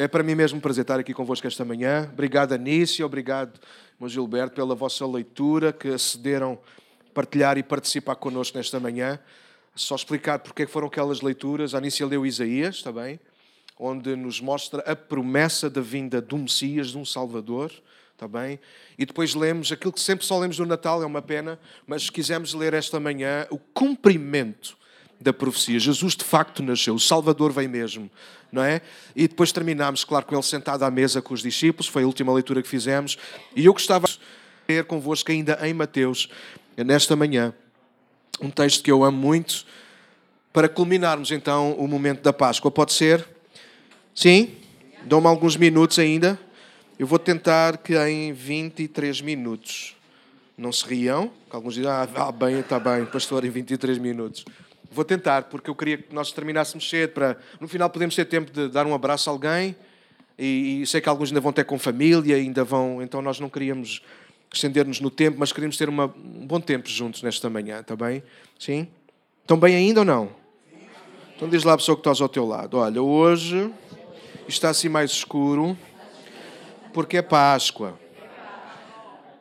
É para mim mesmo um prazer estar aqui convosco esta manhã. Obrigado, Anícia, obrigado, meu Gilberto, pela vossa leitura, que acederam partilhar e participar connosco nesta manhã. Só explicar porque é foram aquelas leituras. A Anícia leu Isaías, está bem? Onde nos mostra a promessa da vinda um Messias, de um Salvador, está bem? E depois lemos aquilo que sempre só lemos no Natal, é uma pena, mas quisemos ler esta manhã o cumprimento da profecia. Jesus de facto nasceu, o Salvador veio mesmo, não é? E depois terminámos, claro, com ele sentado à mesa com os discípulos, foi a última leitura que fizemos, e eu gostava de ler convosco ainda em Mateus, nesta manhã, um texto que eu amo muito, para culminarmos então o momento da Páscoa. Pode ser? Sim? Dão-me alguns minutos ainda. Eu vou tentar que em 23 minutos. Não se riam, que alguns dizem, ah, bem, está bem, pastor, em 23 minutos. Vou tentar, porque eu queria que nós terminássemos cedo para no final podemos ter tempo de dar um abraço a alguém. E, e sei que alguns ainda vão ter com família, ainda vão. Então nós não queríamos estender-nos no tempo, mas queríamos ter uma, um bom tempo juntos nesta manhã, está bem? Sim? Estão bem ainda ou não? Então diz lá a pessoa que estás ao teu lado: Olha, hoje está assim mais escuro porque é Páscoa.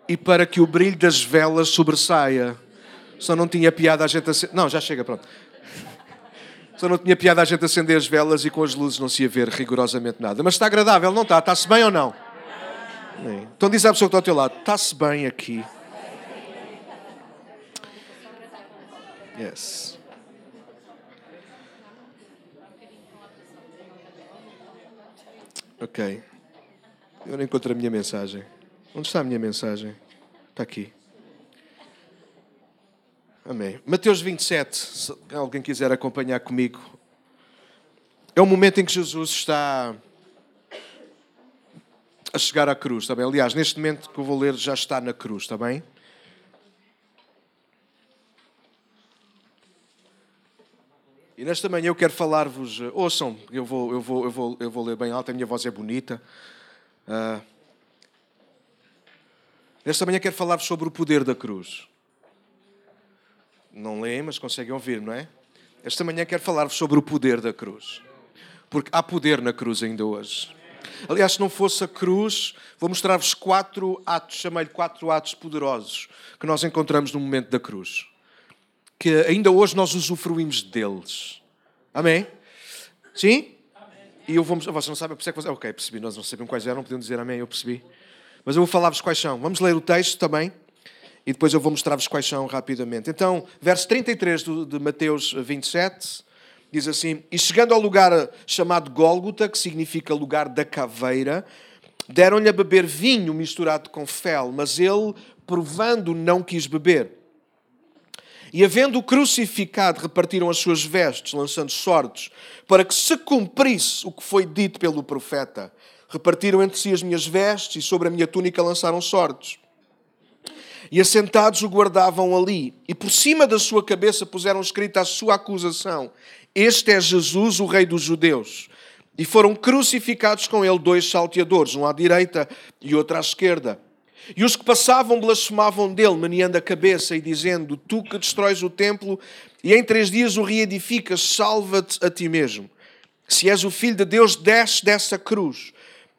E para que o brilho das velas sobressaia. Só não tinha piada a gente acender. Não, já chega, pronto. Só não tinha piada a gente acender as velas e com as luzes não se ia ver rigorosamente nada. Mas está agradável, não está? Está-se bem ou não? Então diz à pessoa que está ao teu lado: está-se bem aqui. Yes. Ok. Eu não encontro a minha mensagem. Onde está a minha mensagem? Está aqui. Amém. Mateus 27, se alguém quiser acompanhar comigo, é o momento em que Jesus está a chegar à cruz, está bem? Aliás, neste momento que eu vou ler já está na cruz, está bem? E nesta manhã eu quero falar-vos, ouçam, eu vou, eu, vou, eu, vou, eu vou ler bem alto, a minha voz é bonita. Uh, nesta manhã quero falar-vos sobre o poder da cruz não leem, mas conseguem ouvir, não é? Esta manhã quero falar-vos sobre o poder da cruz. Porque há poder na cruz ainda hoje. Aliás, se não fosse a cruz, vou mostrar-vos quatro atos, chamei-lhe quatro atos poderosos, que nós encontramos no momento da cruz. Que ainda hoje nós usufruímos deles. Amém? Sim? E eu vou. Vocês não sabem, é que vocês. Ok, percebi, nós não sabemos quais eram, podiam dizer amém, eu percebi. Mas eu vou falar-vos quais são. Vamos ler o texto também e depois eu vou mostrar-vos quais são rapidamente. Então, verso 33 de Mateus 27 diz assim: E chegando ao lugar chamado Gólgota, que significa lugar da caveira, deram-lhe a beber vinho misturado com fel, mas ele, provando, não quis beber. E havendo-o crucificado, repartiram as suas vestes, lançando sortes, para que se cumprisse o que foi dito pelo profeta. Repartiram entre si as minhas vestes e sobre a minha túnica lançaram sortes e assentados o guardavam ali. E por cima da sua cabeça puseram escrita a sua acusação: Este é Jesus, o Rei dos Judeus. E foram crucificados com ele dois salteadores, um à direita e outro à esquerda. E os que passavam blasfemavam dele, meneando a cabeça e dizendo: Tu que destróis o templo e em três dias o reedificas, salva-te a ti mesmo. Se és o filho de Deus, desce dessa cruz.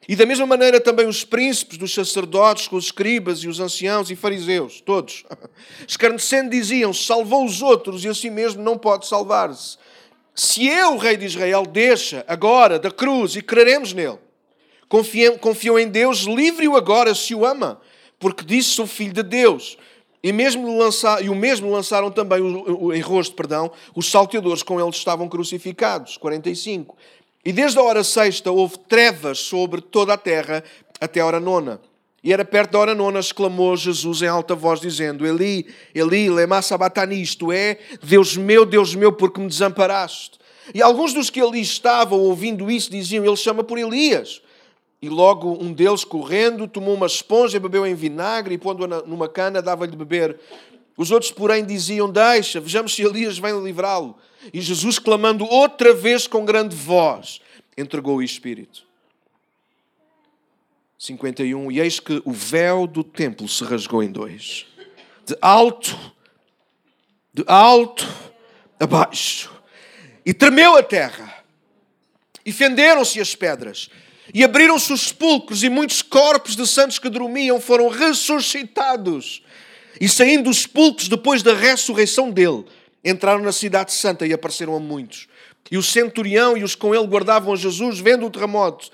E da mesma maneira também os príncipes dos sacerdotes, com os escribas e os anciãos e fariseus, todos, escarnecendo diziam, salvou os outros e assim mesmo não pode salvar-se. Se eu, rei de Israel, deixa agora da cruz e creremos nele, confiam, em Deus, livre-o agora se o ama, porque disse sou filho de Deus. E, mesmo lançar, e o mesmo lançaram também, o, o, em rosto, perdão, os salteadores com eles estavam crucificados. 45. E desde a hora sexta houve trevas sobre toda a terra até a hora nona. E era perto da hora nona, exclamou Jesus em alta voz, dizendo: Eli, Eli, lema sabatani, isto é, Deus meu, Deus meu, porque me desamparaste. E alguns dos que ali estavam ouvindo isso diziam: Ele chama por Elias. E logo um deles, correndo, tomou uma esponja, bebeu em vinagre e, pondo-a numa cana, dava-lhe de beber. Os outros, porém, diziam: Deixa, vejamos se Elias vem livrá-lo. E Jesus, clamando outra vez com grande voz, entregou o Espírito. 51. E eis que o véu do templo se rasgou em dois, de alto, de alto a baixo, e tremeu a terra, e fenderam-se as pedras, E abriram-se os sepulcros, e muitos corpos de santos que dormiam foram ressuscitados. E saindo dos sepulcros depois da ressurreição dele, entraram na cidade santa e apareceram a muitos. E o centurião e os com ele guardavam a Jesus, vendo o terremoto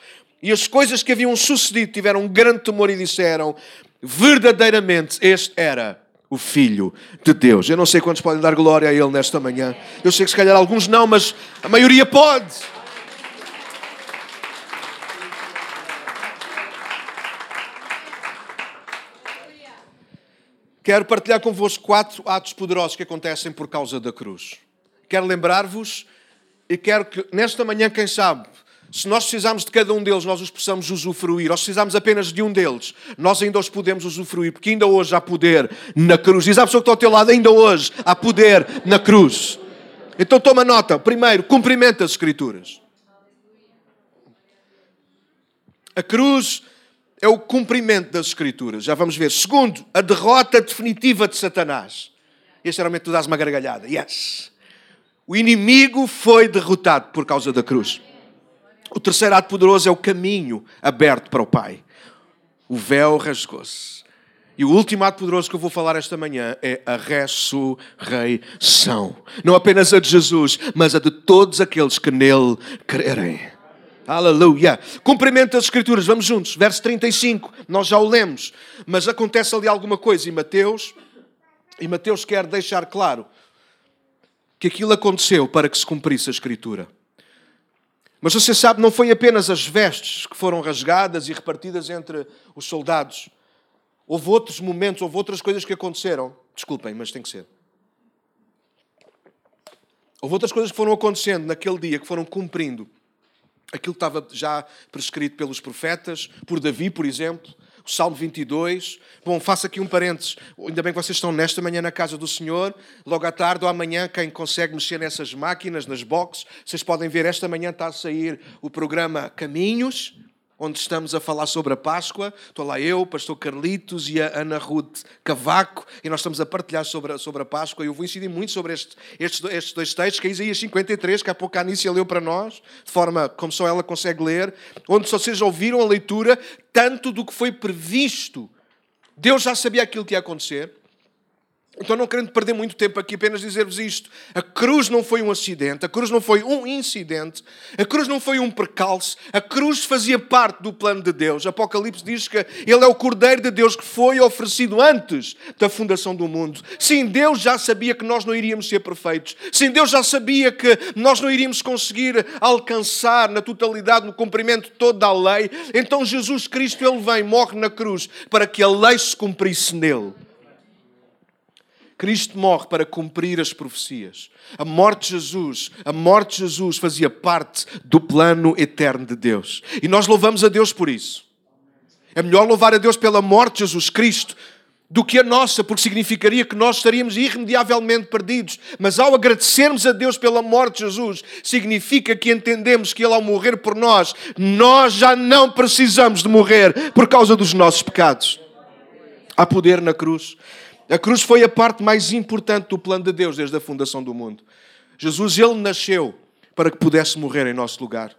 e as coisas que haviam sucedido, tiveram um grande temor e disseram: verdadeiramente este era o Filho de Deus. Eu não sei quantos podem dar glória a Ele nesta manhã. Eu sei que se calhar alguns não, mas a maioria pode. Quero partilhar convosco quatro atos poderosos que acontecem por causa da cruz. Quero lembrar-vos e quero que nesta manhã, quem sabe, se nós precisarmos de cada um deles, nós os possamos usufruir. Ou se precisarmos apenas de um deles, nós ainda os podemos usufruir, porque ainda hoje há poder na cruz. Diz à pessoa que está ao teu lado, ainda hoje há poder na cruz. Então toma nota. Primeiro, cumprimenta as Escrituras. A cruz é o cumprimento das Escrituras. Já vamos ver. Segundo, a derrota definitiva de Satanás. Este era o momento que tu dás uma gargalhada. Yes. O inimigo foi derrotado por causa da cruz. O terceiro ato poderoso é o caminho aberto para o Pai. O véu rasgou-se. E o último ato poderoso que eu vou falar esta manhã é a ressurreição. Não apenas a de Jesus, mas a de todos aqueles que nele crerem. Aleluia. Cumprimento as Escrituras. Vamos juntos. Verso 35. Nós já o lemos. Mas acontece ali alguma coisa. E Mateus, e Mateus quer deixar claro que aquilo aconteceu para que se cumprisse a Escritura. Mas você sabe, não foi apenas as vestes que foram rasgadas e repartidas entre os soldados. Houve outros momentos, houve outras coisas que aconteceram. Desculpem, mas tem que ser. Houve outras coisas que foram acontecendo naquele dia, que foram cumprindo aquilo estava já prescrito pelos profetas, por Davi, por exemplo, o Salmo 22. Bom, faço aqui um parênteses. Ainda bem que vocês estão nesta manhã na casa do Senhor. Logo à tarde ou amanhã, quem consegue mexer nessas máquinas, nas boxes, vocês podem ver, esta manhã está a sair o programa Caminhos onde estamos a falar sobre a Páscoa. Estou lá eu, o pastor Carlitos e a Ana Ruth Cavaco, e nós estamos a partilhar sobre a, sobre a Páscoa. E eu vou incidir muito sobre este, estes, estes dois textos, que é Isaías 53, que há pouco a Anícia leu para nós, de forma como só ela consegue ler, onde só vocês ouviram a leitura, tanto do que foi previsto. Deus já sabia aquilo que ia acontecer. Então, não querendo perder muito tempo aqui, apenas dizer-vos isto: a cruz não foi um acidente, a cruz não foi um incidente, a cruz não foi um percalço, a cruz fazia parte do plano de Deus. Apocalipse diz que Ele é o Cordeiro de Deus que foi oferecido antes da fundação do mundo. Sim, Deus já sabia que nós não iríamos ser perfeitos. Sim, Deus já sabia que nós não iríamos conseguir alcançar na totalidade, no cumprimento toda a lei. Então, Jesus Cristo, Ele vem, morre na cruz para que a lei se cumprisse nele. Cristo morre para cumprir as profecias. A morte de Jesus, a morte de Jesus fazia parte do plano eterno de Deus. E nós louvamos a Deus por isso. É melhor louvar a Deus pela morte de Jesus Cristo do que a nossa, porque significaria que nós estaríamos irremediavelmente perdidos. Mas ao agradecermos a Deus pela morte de Jesus, significa que entendemos que Ele, ao morrer por nós, nós já não precisamos de morrer por causa dos nossos pecados. Há poder na cruz. A cruz foi a parte mais importante do plano de Deus desde a fundação do mundo. Jesus, ele nasceu para que pudesse morrer em nosso lugar.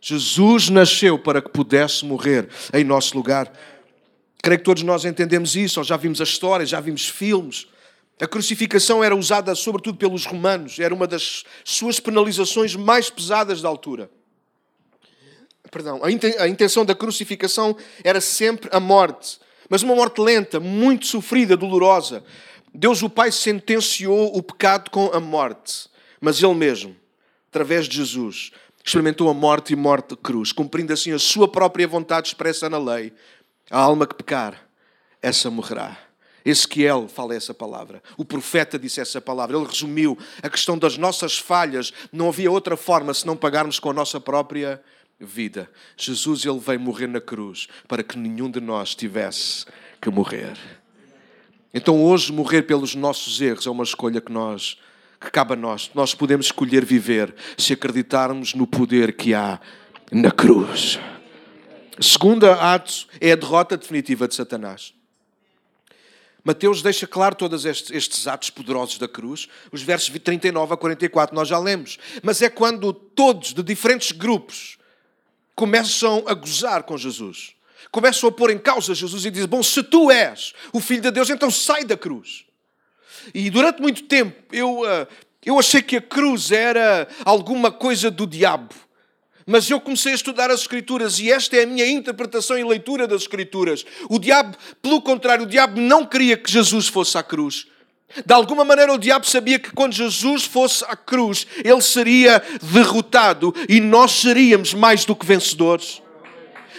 Jesus nasceu para que pudesse morrer em nosso lugar. Creio que todos nós entendemos isso, já vimos a história, já vimos filmes. A crucificação era usada sobretudo pelos romanos, era uma das suas penalizações mais pesadas da altura. Perdão, a intenção da crucificação era sempre a morte mas uma morte lenta, muito sofrida, dolorosa. Deus, o Pai, sentenciou o pecado com a morte, mas Ele mesmo, através de Jesus, experimentou a morte e morte de cruz, cumprindo assim a sua própria vontade expressa na lei. A alma que pecar, essa morrerá. Ezequiel fala essa palavra. O profeta disse essa palavra. Ele resumiu a questão das nossas falhas. Não havia outra forma se não pagarmos com a nossa própria vida. Jesus ele veio morrer na cruz para que nenhum de nós tivesse que morrer. Então hoje morrer pelos nossos erros é uma escolha que nós que cabe a nós. Nós podemos escolher viver se acreditarmos no poder que há na cruz. Segunda ato é a derrota definitiva de Satanás. Mateus deixa claro todos estes, estes, atos poderosos da cruz, os versos 39 a 44 nós já lemos. Mas é quando todos, de diferentes grupos, começam a gozar com Jesus. Começam a pôr em causa Jesus e dizem: Bom, se tu és o Filho de Deus, então sai da cruz. E durante muito tempo eu, uh, eu achei que a cruz era alguma coisa do diabo. Mas eu comecei a estudar as Escrituras e esta é a minha interpretação e leitura das Escrituras. O diabo, pelo contrário, o diabo não queria que Jesus fosse à cruz. De alguma maneira, o diabo sabia que quando Jesus fosse à cruz, ele seria derrotado e nós seríamos mais do que vencedores.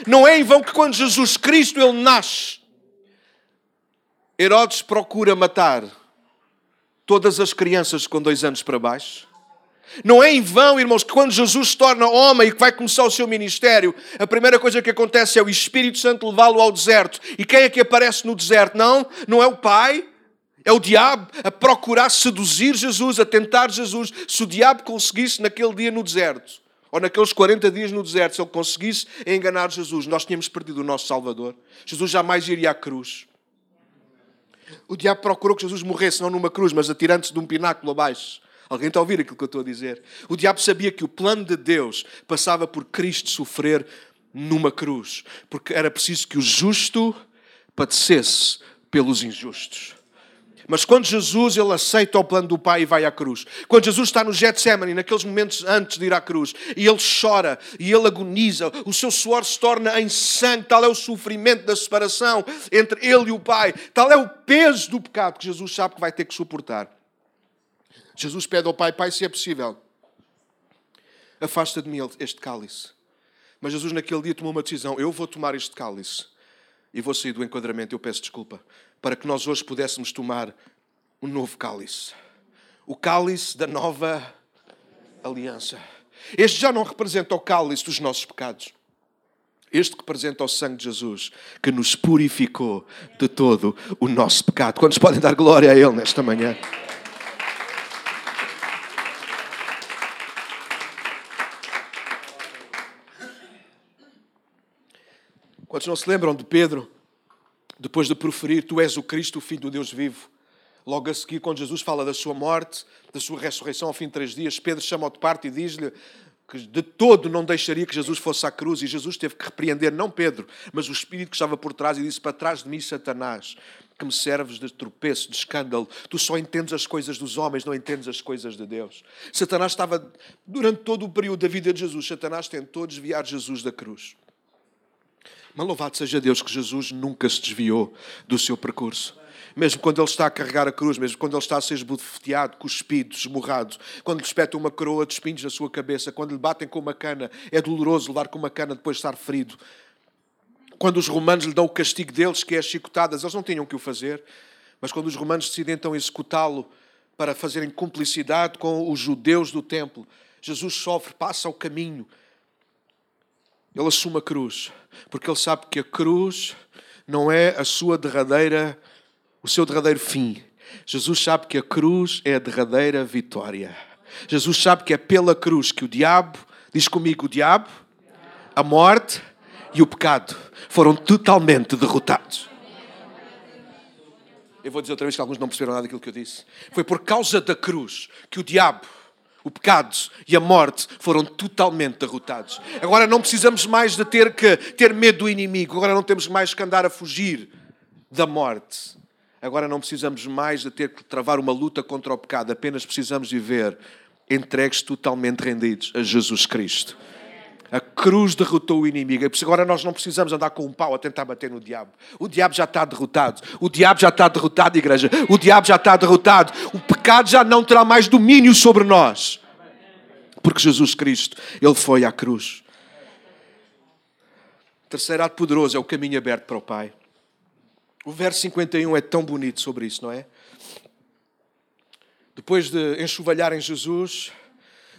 Não é em vão que quando Jesus Cristo ele nasce, Herodes procura matar todas as crianças com dois anos para baixo. Não é em vão, irmãos, que quando Jesus se torna homem e que vai começar o seu ministério, a primeira coisa que acontece é o Espírito Santo levá-lo ao deserto. E quem é que aparece no deserto? Não, não é o Pai, é o diabo a procurar seduzir Jesus, a tentar Jesus. Se o diabo conseguisse naquele dia no deserto, ou naqueles 40 dias no deserto, se ele conseguisse enganar Jesus, nós tínhamos perdido o nosso Salvador. Jesus jamais iria à cruz. O diabo procurou que Jesus morresse, não numa cruz, mas atirando-se de um pináculo abaixo. Alguém está a ouvir aquilo que eu estou a dizer? O diabo sabia que o plano de Deus passava por Cristo sofrer numa cruz, porque era preciso que o justo padecesse pelos injustos. Mas quando Jesus ele aceita o plano do Pai e vai à cruz, quando Jesus está no Getsemane, naqueles momentos antes de ir à cruz, e ele chora e ele agoniza, o seu suor se torna em sangue, tal é o sofrimento da separação entre ele e o Pai, tal é o peso do pecado que Jesus sabe que vai ter que suportar. Jesus pede ao Pai: Pai, se é possível, afasta de mim este cálice. Mas Jesus, naquele dia, tomou uma decisão: eu vou tomar este cálice e vou sair do enquadramento. Eu peço desculpa para que nós hoje pudéssemos tomar um novo cálice o cálice da nova aliança. Este já não representa o cálice dos nossos pecados. Este representa o sangue de Jesus que nos purificou de todo o nosso pecado. Quantos podem dar glória a Ele nesta manhã? Quantos não se lembram de Pedro depois de proferir: Tu és o Cristo, o Filho do Deus vivo. Logo a seguir, quando Jesus fala da sua morte, da sua ressurreição ao fim de três dias, Pedro chama-o de parte e diz-lhe que de todo não deixaria que Jesus fosse à cruz e Jesus teve que repreender não Pedro, mas o Espírito que estava por trás e disse: Para trás de mim, Satanás, que me serves de tropeço, de escândalo. Tu só entendes as coisas dos homens, não entendes as coisas de Deus. Satanás estava, durante todo o período da vida de Jesus, Satanás tentou desviar Jesus da cruz. Mas louvado seja Deus que Jesus nunca se desviou do seu percurso. Mesmo quando ele está a carregar a cruz, mesmo quando ele está a ser esbofeteado, cuspido, esmurrado, quando lhe espetam uma coroa de espinhos na sua cabeça, quando lhe batem com uma cana, é doloroso levar com uma cana depois de estar ferido. Quando os romanos lhe dão o castigo deles, que é as chicotadas, eles não tinham que o fazer, mas quando os romanos decidem então executá-lo para fazerem cumplicidade com os judeus do templo, Jesus sofre, passa o caminho, ele assume a cruz, porque ele sabe que a cruz não é a sua derradeira, o seu derradeiro fim. Jesus sabe que a cruz é a derradeira vitória. Jesus sabe que é pela cruz que o diabo, diz comigo, o diabo, a morte e o pecado foram totalmente derrotados. Eu vou dizer outra vez que alguns não perceberam nada daquilo que eu disse. Foi por causa da cruz que o diabo o pecado e a morte foram totalmente derrotados. Agora não precisamos mais de ter que ter medo do inimigo. Agora não temos mais que andar a fugir da morte. Agora não precisamos mais de ter que travar uma luta contra o pecado. Apenas precisamos viver entregues totalmente rendidos a Jesus Cristo. A cruz derrotou o inimigo. Agora nós não precisamos andar com um pau a tentar bater no diabo. O diabo já está derrotado. O diabo já está derrotado, igreja. O diabo já está derrotado. O pecado já não terá mais domínio sobre nós. Porque Jesus Cristo, Ele foi à cruz. Terceiro ato poderoso é o caminho aberto para o Pai. O verso 51 é tão bonito sobre isso, não é? Depois de enxovalharem Jesus,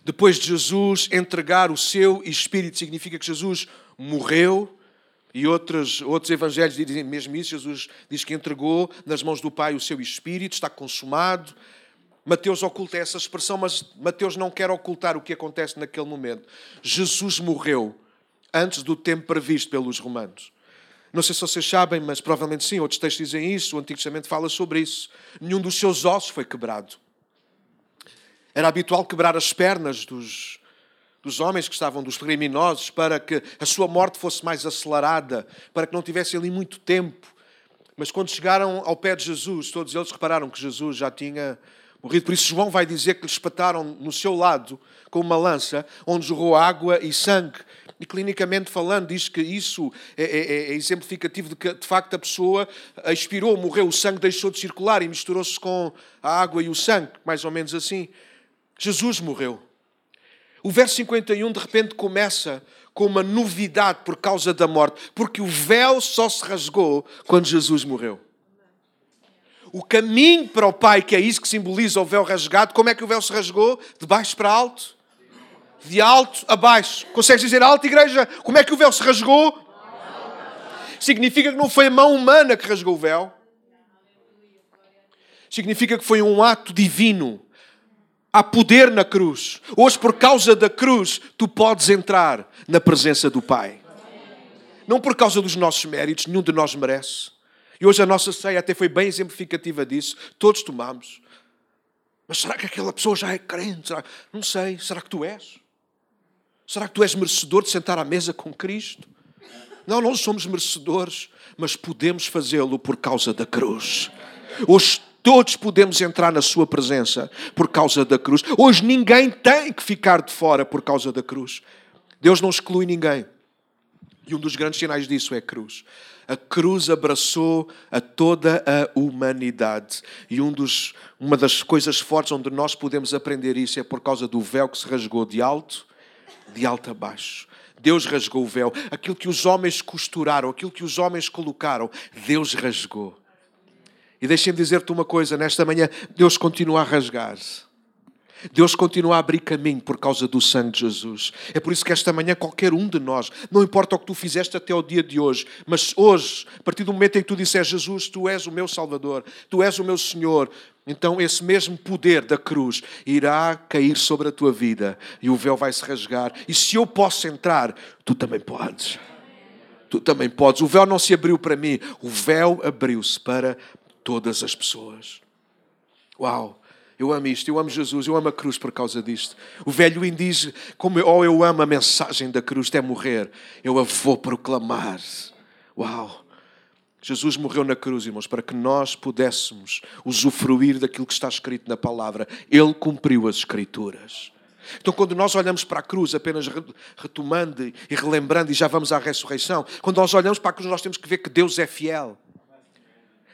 depois de Jesus entregar o seu espírito, significa que Jesus morreu. E outros, outros evangelhos dizem mesmo isso. Jesus diz que entregou nas mãos do Pai o seu espírito, está consumado. Mateus oculta essa expressão, mas Mateus não quer ocultar o que acontece naquele momento. Jesus morreu antes do tempo previsto pelos romanos. Não sei se vocês sabem, mas provavelmente sim, outros textos dizem isso, o Antigo Testamento fala sobre isso. Nenhum dos seus ossos foi quebrado. Era habitual quebrar as pernas dos, dos homens que estavam, dos criminosos, para que a sua morte fosse mais acelerada, para que não tivesse ali muito tempo. Mas quando chegaram ao pé de Jesus, todos eles repararam que Jesus já tinha morrido. Por isso, João vai dizer que lhe espataram no seu lado com uma lança, onde jorrou água e sangue. E clinicamente falando, diz que isso é, é, é exemplificativo de que, de facto, a pessoa expirou, morreu, o sangue deixou de circular e misturou-se com a água e o sangue, mais ou menos assim. Jesus morreu. O verso 51 de repente começa com uma novidade por causa da morte, porque o véu só se rasgou quando Jesus morreu. O caminho para o Pai, que é isso que simboliza o véu rasgado, como é que o véu se rasgou? De baixo para alto? De alto a baixo. Consegues dizer alto, igreja? Como é que o véu se rasgou? Significa que não foi a mão humana que rasgou o véu. Significa que foi um ato divino Há poder na cruz. Hoje, por causa da cruz, tu podes entrar na presença do Pai. Não por causa dos nossos méritos, nenhum de nós merece. E hoje a nossa ceia até foi bem exemplificativa disso. Todos tomamos. Mas será que aquela pessoa já é crente? Será? Não sei. Será que tu és? Será que tu és merecedor de sentar à mesa com Cristo? Não, não somos merecedores, mas podemos fazê-lo por causa da cruz. Hoje Todos podemos entrar na Sua presença por causa da cruz. Hoje ninguém tem que ficar de fora por causa da cruz. Deus não exclui ninguém. E um dos grandes sinais disso é a cruz. A cruz abraçou a toda a humanidade. E um dos, uma das coisas fortes onde nós podemos aprender isso é por causa do véu que se rasgou de alto, de alto a baixo. Deus rasgou o véu. Aquilo que os homens costuraram, aquilo que os homens colocaram, Deus rasgou. E deixem-me dizer-te uma coisa: nesta manhã, Deus continua a rasgar-se. Deus continua a abrir caminho por causa do sangue de Jesus. É por isso que esta manhã qualquer um de nós, não importa o que tu fizeste até o dia de hoje, mas hoje, a partir do momento em que tu disseres Jesus, tu és o meu Salvador, tu és o meu Senhor, então esse mesmo poder da cruz irá cair sobre a tua vida e o véu vai se rasgar. E se eu posso entrar, tu também podes. Tu também podes. O véu não se abriu para mim, o véu abriu-se para todas as pessoas. Uau! Eu amo isto, eu amo Jesus, eu amo a cruz por causa disto. O velho diz, como oh, eu amo a mensagem da cruz, até morrer, eu a vou proclamar. Uau! Jesus morreu na cruz, irmãos, para que nós pudéssemos usufruir daquilo que está escrito na palavra. Ele cumpriu as Escrituras. Então, quando nós olhamos para a cruz, apenas retomando e relembrando, e já vamos à ressurreição, quando nós olhamos para a cruz, nós temos que ver que Deus é fiel.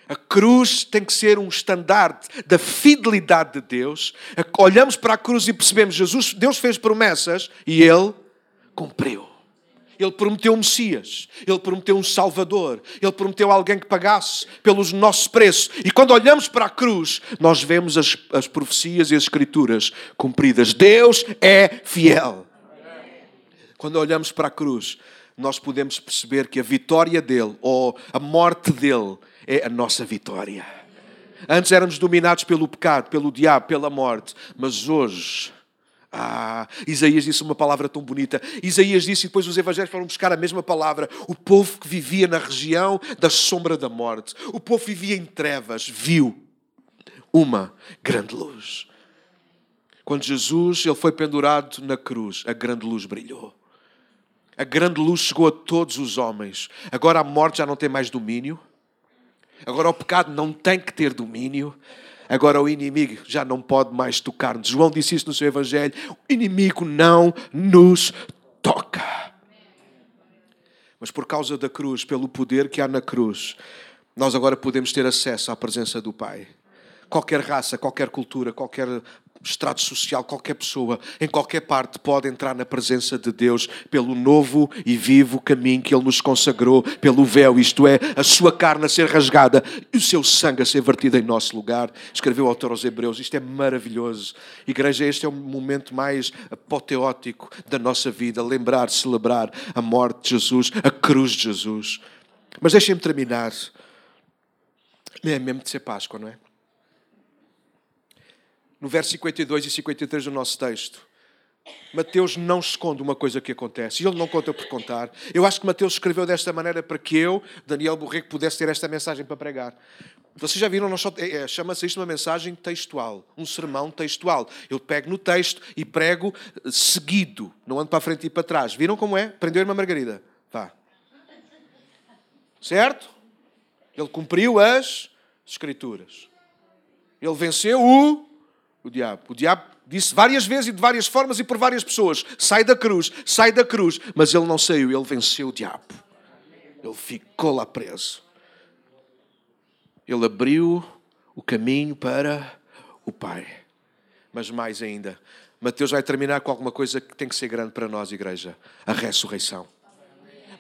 A cruz tem que ser um estandarte da fidelidade de Deus. Olhamos para a cruz e percebemos Jesus, Deus fez promessas e ele cumpriu. Ele prometeu um Messias, ele prometeu um Salvador, ele prometeu alguém que pagasse pelos nossos preços. E quando olhamos para a cruz, nós vemos as, as profecias e as escrituras cumpridas. Deus é fiel. Quando olhamos para a cruz, nós podemos perceber que a vitória dele ou a morte dele é a nossa vitória. Antes éramos dominados pelo pecado, pelo diabo, pela morte, mas hoje. Ah, Isaías disse uma palavra tão bonita. Isaías disse, e depois os evangelhos foram buscar a mesma palavra. O povo que vivia na região da sombra da morte, o povo vivia em trevas, viu uma grande luz. Quando Jesus ele foi pendurado na cruz, a grande luz brilhou. A grande luz chegou a todos os homens. Agora a morte já não tem mais domínio. Agora o pecado não tem que ter domínio. Agora o inimigo já não pode mais tocar-nos. João disse isso no seu Evangelho: o inimigo não nos toca. Mas por causa da cruz, pelo poder que há na cruz, nós agora podemos ter acesso à presença do Pai. Qualquer raça, qualquer cultura, qualquer estrato social, qualquer pessoa, em qualquer parte, pode entrar na presença de Deus pelo novo e vivo caminho que Ele nos consagrou, pelo véu, isto é, a sua carne a ser rasgada e o seu sangue a ser vertido em nosso lugar. Escreveu o autor aos Hebreus, isto é maravilhoso. Igreja, este é o momento mais apoteótico da nossa vida, lembrar, celebrar a morte de Jesus, a cruz de Jesus. Mas deixem-me terminar. É mesmo de ser Páscoa, não é? No verso 52 e 53 do nosso texto, Mateus não esconde uma coisa que acontece. Ele não conta por contar. Eu acho que Mateus escreveu desta maneira para que eu, Daniel Borrego, pudesse ter esta mensagem para pregar. Vocês já viram, é, é, chama-se isto uma mensagem textual, um sermão textual. Eu pego no texto e prego seguido, não ando para a frente e para trás. Viram como é? Prendeu-me a Margarida. Vá. Certo? Ele cumpriu as Escrituras. Ele venceu o, o diabo. O diabo disse várias vezes e de várias formas e por várias pessoas: sai da cruz, sai da cruz. Mas ele não saiu, ele venceu o diabo. Ele ficou lá preso. Ele abriu o caminho para o Pai. Mas mais ainda, Mateus vai terminar com alguma coisa que tem que ser grande para nós, igreja: a ressurreição.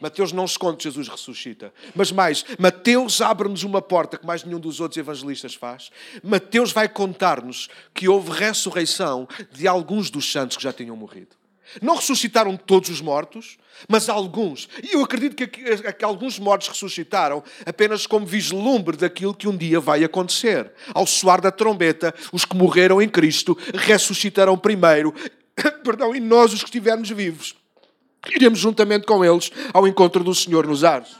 Mateus não esconde que Jesus ressuscita. Mas mais, Mateus abre-nos uma porta que mais nenhum dos outros evangelistas faz. Mateus vai contar-nos que houve ressurreição de alguns dos santos que já tinham morrido. Não ressuscitaram todos os mortos, mas alguns. E eu acredito que, que, que, alguns mortos ressuscitaram apenas como vislumbre daquilo que um dia vai acontecer. Ao soar da trombeta, os que morreram em Cristo ressuscitarão primeiro, perdão, e nós, os que estivermos vivos, iremos juntamente com eles ao encontro do Senhor nos ares.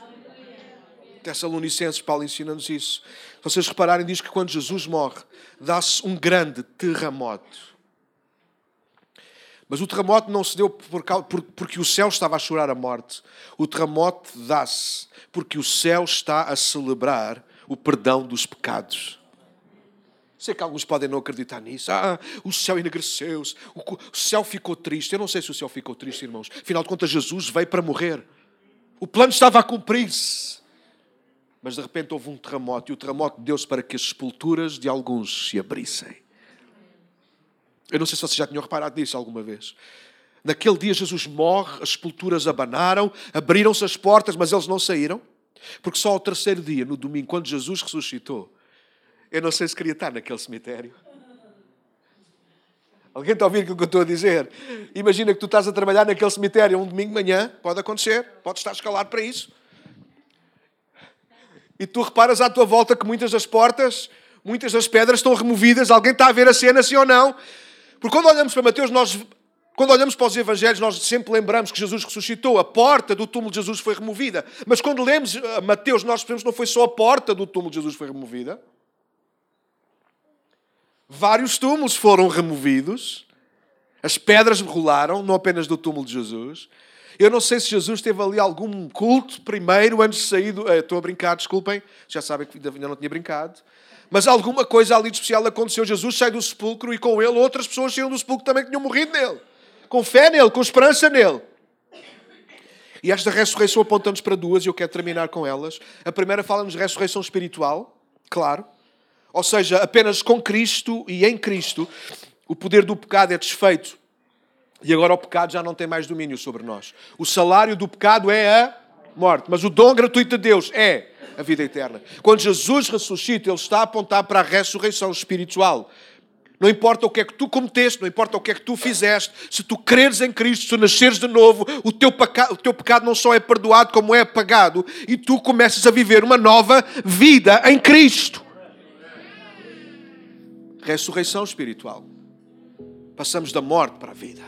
Tessalonicenses, Paulo ensina-nos isso. Se vocês repararem, diz que quando Jesus morre, dá-se um grande terremoto mas o terremoto não se deu por, porque o céu estava a chorar a morte. O terremoto dá-se porque o céu está a celebrar o perdão dos pecados. Sei que alguns podem não acreditar nisso. Ah, o céu enegreceu-se, o céu ficou triste. Eu não sei se o céu ficou triste, irmãos. Afinal de contas, Jesus veio para morrer. O plano estava a cumprir-se. Mas de repente houve um terremoto, e o terremoto deu-se para que as sepulturas de alguns se abrissem. Eu não sei se vocês já tinham reparado nisso alguma vez. Naquele dia Jesus morre, as sepulturas abanaram, abriram-se as portas, mas eles não saíram. Porque só ao terceiro dia, no domingo, quando Jesus ressuscitou, eu não sei se queria estar naquele cemitério. Alguém está a ouvir o que eu estou a dizer? Imagina que tu estás a trabalhar naquele cemitério um domingo de manhã, pode acontecer, pode estar escalado para isso. E tu reparas à tua volta que muitas das portas, muitas das pedras estão removidas, alguém está a ver a cena, sim ou não? Porque quando olhamos para Mateus, nós, quando olhamos para os Evangelhos, nós sempre lembramos que Jesus ressuscitou, a porta do túmulo de Jesus foi removida. Mas quando lemos Mateus, nós percebemos que não foi só a porta do túmulo de Jesus foi removida. Vários túmulos foram removidos, as pedras rolaram, não apenas do túmulo de Jesus. Eu não sei se Jesus teve ali algum culto primeiro, antes de sair do... Eh, estou a brincar, desculpem, já sabem que ainda não tinha brincado. Mas alguma coisa ali de especial aconteceu. Jesus sai do sepulcro e com ele outras pessoas saíram do sepulcro também que tinham morrido nele. Com fé nele, com esperança nele. E esta ressurreição aponta-nos para duas e eu quero terminar com elas. A primeira fala-nos de ressurreição espiritual, claro. Ou seja, apenas com Cristo e em Cristo o poder do pecado é desfeito. E agora o pecado já não tem mais domínio sobre nós. O salário do pecado é a morte, mas o dom gratuito de Deus é a vida eterna. Quando Jesus ressuscita, ele está a apontar para a ressurreição espiritual. Não importa o que é que tu cometeste, não importa o que é que tu fizeste, se tu creres em Cristo, se nasceres de novo, o teu, pecado, o teu pecado não só é perdoado, como é apagado, e tu começas a viver uma nova vida em Cristo. Ressurreição espiritual. Passamos da morte para a vida.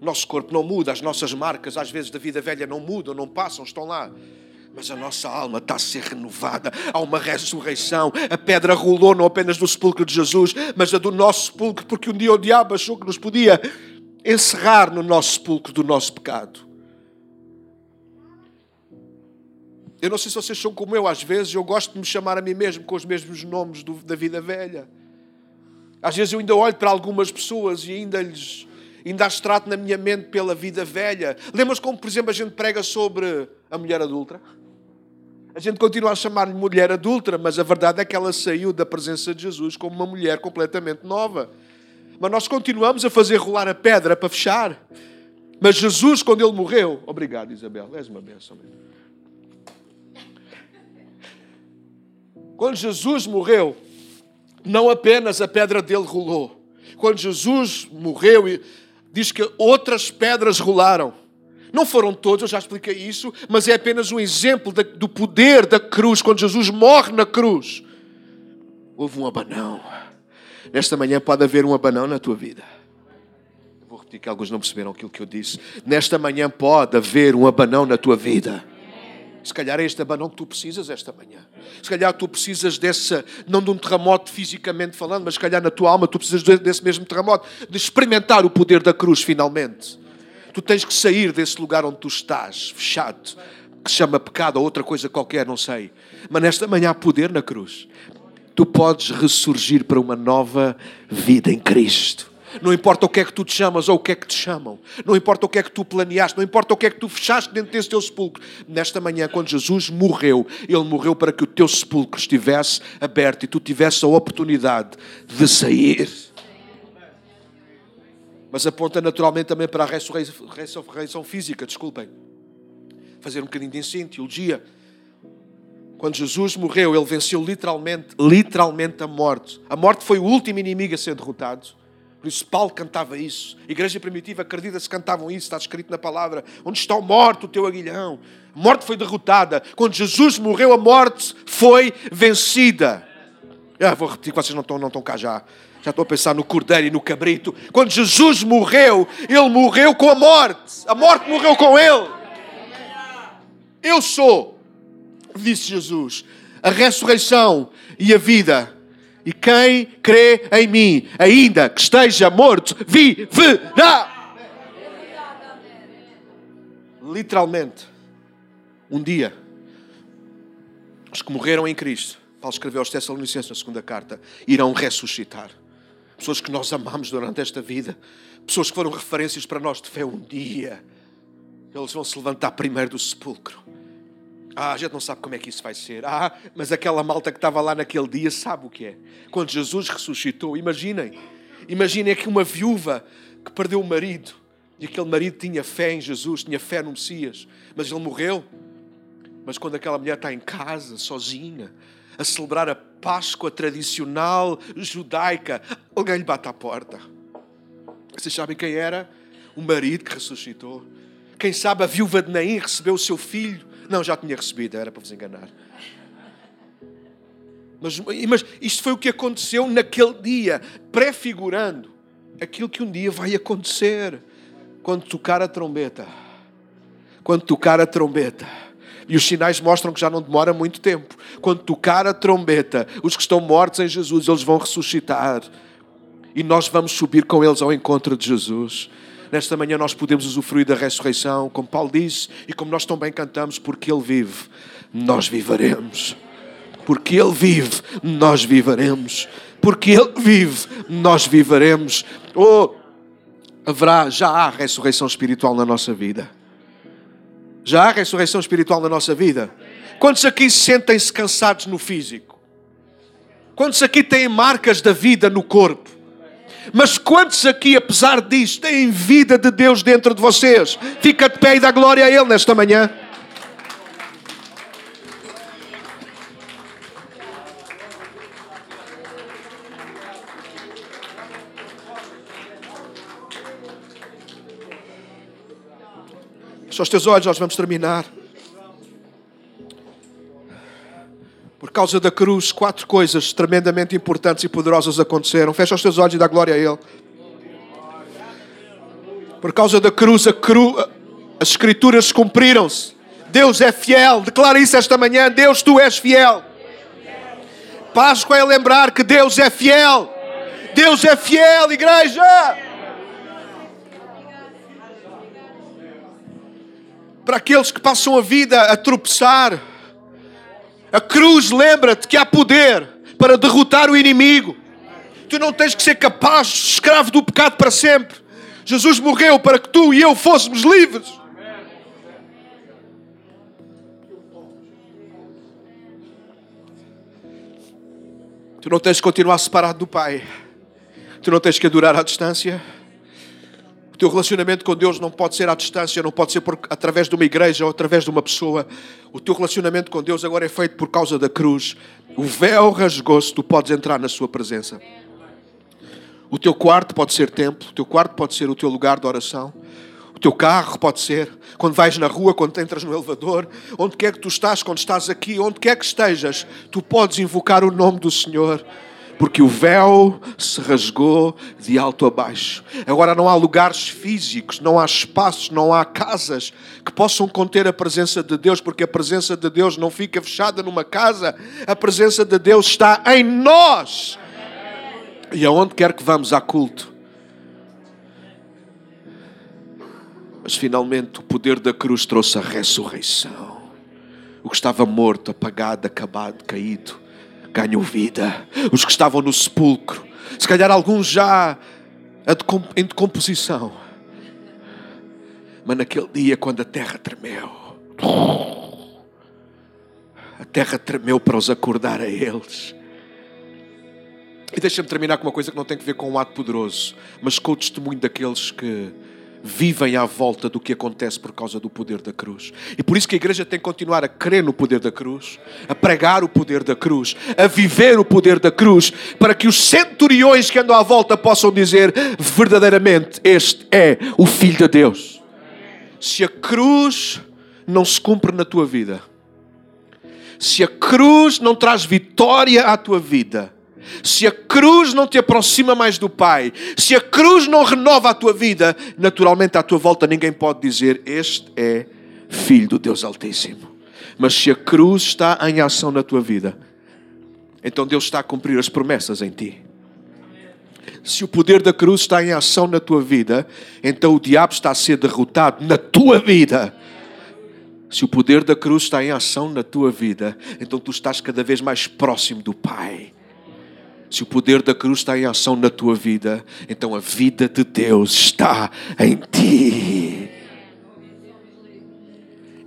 Nosso corpo não muda, as nossas marcas, às vezes, da vida velha não mudam, não passam, estão lá mas a nossa alma está a ser renovada. Há uma ressurreição. A pedra rolou não apenas do sepulcro de Jesus, mas a do nosso sepulcro, porque um dia o diabo achou que nos podia encerrar no nosso sepulcro do nosso pecado. Eu não sei se vocês são como eu, às vezes eu gosto de me chamar a mim mesmo com os mesmos nomes do, da vida velha. Às vezes eu ainda olho para algumas pessoas e ainda lhes ainda as trato na minha mente pela vida velha. Lembras como, por exemplo, a gente prega sobre a mulher adulta? A gente continua a chamar-lhe mulher adulta, mas a verdade é que ela saiu da presença de Jesus como uma mulher completamente nova. Mas nós continuamos a fazer rolar a pedra para fechar. Mas Jesus, quando ele morreu, obrigado Isabel, és uma bênção. Quando Jesus morreu, não apenas a pedra dele rolou. Quando Jesus morreu, diz que outras pedras rolaram. Não foram todos, eu já expliquei isso, mas é apenas um exemplo do poder da cruz. Quando Jesus morre na cruz, houve um abanão. Nesta manhã pode haver um abanão na tua vida. E que alguns não perceberam aquilo que eu disse. Nesta manhã pode haver um abanão na tua vida. Se calhar é este abanão que tu precisas esta manhã. Se calhar tu precisas dessa, não de um terremoto fisicamente falando, mas se calhar na tua alma tu precisas desse mesmo terremoto, de experimentar o poder da cruz finalmente. Tu tens que sair desse lugar onde tu estás, fechado, que se chama pecado ou outra coisa qualquer, não sei. Mas nesta manhã há poder na cruz. Tu podes ressurgir para uma nova vida em Cristo. Não importa o que é que tu te chamas ou o que é que te chamam. Não importa o que é que tu planeaste. Não importa o que é que tu fechaste dentro desse teu sepulcro. Nesta manhã, quando Jesus morreu, Ele morreu para que o teu sepulcro estivesse aberto e tu tivesse a oportunidade de sair. Mas aponta naturalmente também para a ressurreição, física, desculpem. Fazer um bocadinho de ensino, teologia. Quando Jesus morreu, ele venceu literalmente, literalmente a morte. A morte foi o último inimigo a ser derrotado. Isso Paulo cantava isso. Igreja primitiva acredita-se cantavam isso, está escrito na palavra. Onde está o morto, o teu aguilhão? A morte foi derrotada. Quando Jesus morreu, a morte foi vencida. Ah, vou repetir vocês não estão, não estão cá já. Já estou a pensar no cordeiro e no cabrito. Quando Jesus morreu, ele morreu com a morte. A morte morreu com ele. Eu sou, disse Jesus, a ressurreição e a vida. E quem crê em mim, ainda que esteja morto, viverá. Literalmente, um dia, os que morreram em Cristo, Paulo escreveu aos Tessalonicenses na segunda carta, irão ressuscitar. Pessoas que nós amamos durante esta vida, pessoas que foram referências para nós de fé um dia, eles vão se levantar primeiro do sepulcro ah, a gente não sabe como é que isso vai ser. Ah, mas aquela malta que estava lá naquele dia sabe o que é. Quando Jesus ressuscitou, imaginem. Imaginem que uma viúva que perdeu o marido e aquele marido tinha fé em Jesus, tinha fé no Messias, mas ele morreu. Mas quando aquela mulher está em casa, sozinha, a celebrar a Páscoa tradicional judaica, alguém lhe bate à porta. Vocês sabem quem era? O marido que ressuscitou. Quem sabe a viúva de Naim recebeu o seu filho não, já tinha recebido, era para vos enganar. Mas, mas isto foi o que aconteceu naquele dia, prefigurando aquilo que um dia vai acontecer quando tocar a trombeta. Quando tocar a trombeta. E os sinais mostram que já não demora muito tempo. Quando tocar a trombeta, os que estão mortos em Jesus, eles vão ressuscitar. E nós vamos subir com eles ao encontro de Jesus. Nesta manhã nós podemos usufruir da ressurreição, como Paulo disse, e como nós também cantamos, porque Ele vive, nós viveremos. Porque Ele vive, nós viveremos. Porque Ele vive, nós viveremos. Oh, haverá, já há ressurreição espiritual na nossa vida. Já há ressurreição espiritual na nossa vida. Quantos aqui sentem-se cansados no físico? Quantos aqui têm marcas da vida no corpo? Mas quantos aqui, apesar disso, têm vida de Deus dentro de vocês? Fica de pé e dá glória a Ele nesta manhã. Fecha os teus olhos, nós vamos terminar. Por causa da cruz, quatro coisas tremendamente importantes e poderosas aconteceram. Fecha os teus olhos e dá glória a Ele. Por causa da cruz, cru... as Escrituras cumpriram-se. Deus é fiel. Declara isso esta manhã. Deus, tu és fiel. Páscoa é lembrar que Deus é fiel. Deus é fiel, igreja. Para aqueles que passam a vida a tropeçar a cruz lembra-te que há poder para derrotar o inimigo. Tu não tens que ser capaz, escravo do pecado para sempre. Jesus morreu para que tu e eu fôssemos livres. Tu não tens que continuar separado do Pai. Tu não tens que adorar à distância teu relacionamento com Deus não pode ser à distância, não pode ser por, através de uma igreja ou através de uma pessoa. O teu relacionamento com Deus agora é feito por causa da cruz. O véu rasgou-se, tu podes entrar na sua presença. O teu quarto pode ser templo, o teu quarto pode ser o teu lugar de oração. O teu carro pode ser, quando vais na rua, quando entras no elevador, onde quer que tu estás, quando estás aqui, onde quer que estejas, tu podes invocar o nome do Senhor porque o véu se rasgou de alto a baixo. Agora não há lugares físicos, não há espaços, não há casas que possam conter a presença de Deus, porque a presença de Deus não fica fechada numa casa, a presença de Deus está em nós. E aonde quer que vamos, há culto. Mas finalmente o poder da cruz trouxe a ressurreição. O que estava morto, apagado, acabado, caído, ganhou vida. Os que estavam no sepulcro, se calhar alguns já em decomposição. Mas naquele dia, quando a terra tremeu, a terra tremeu para os acordar a eles. E deixa-me terminar com uma coisa que não tem a ver com um ato poderoso, mas com o testemunho daqueles que vivem à volta do que acontece por causa do poder da cruz. E por isso que a igreja tem que continuar a crer no poder da cruz, a pregar o poder da cruz, a viver o poder da cruz, para que os centuriões que andam à volta possam dizer verdadeiramente: Este é o Filho de Deus. Se a cruz não se cumpre na tua vida, se a cruz não traz vitória à tua vida, se a cruz não te aproxima mais do Pai, se a cruz não renova a tua vida, naturalmente à tua volta ninguém pode dizer: Este é Filho do Deus Altíssimo. Mas se a cruz está em ação na tua vida, então Deus está a cumprir as promessas em ti. Se o poder da cruz está em ação na tua vida, então o diabo está a ser derrotado na tua vida. Se o poder da cruz está em ação na tua vida, então tu estás cada vez mais próximo do Pai. Se o poder da cruz está em ação na tua vida, então a vida de Deus está em ti.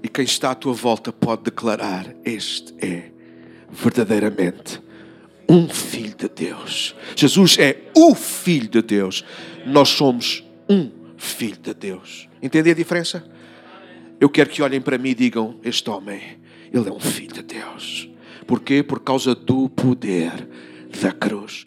E quem está à tua volta pode declarar: Este é verdadeiramente um filho de Deus. Jesus é o filho de Deus. Nós somos um filho de Deus. Entende a diferença? Eu quero que olhem para mim e digam: Este homem, ele é um filho de Deus. Porquê? Por causa do poder da cruz.